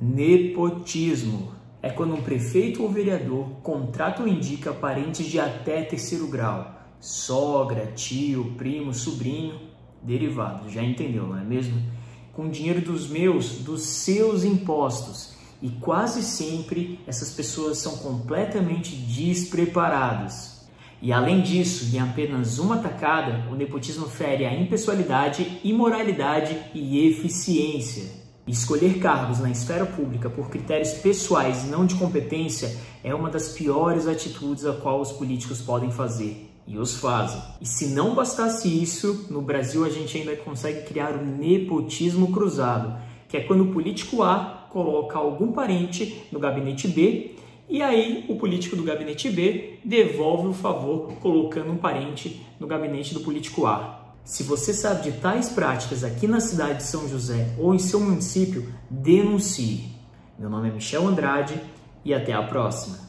Nepotismo é quando um prefeito ou vereador contrata ou indica parentes de até terceiro grau, sogra, tio, primo, sobrinho, derivado, já entendeu, não é mesmo? Com dinheiro dos meus, dos seus impostos. E quase sempre essas pessoas são completamente despreparadas. E além disso, em apenas uma tacada, o nepotismo fere a impessoalidade, imoralidade e eficiência. Escolher cargos na esfera pública por critérios pessoais e não de competência é uma das piores atitudes a qual os políticos podem fazer. E os fazem. E se não bastasse isso, no Brasil a gente ainda consegue criar o nepotismo cruzado, que é quando o político A coloca algum parente no gabinete B e aí o político do gabinete B devolve o favor colocando um parente no gabinete do político A. Se você sabe de tais práticas aqui na cidade de São José ou em seu município, denuncie. Meu nome é Michel Andrade e até a próxima.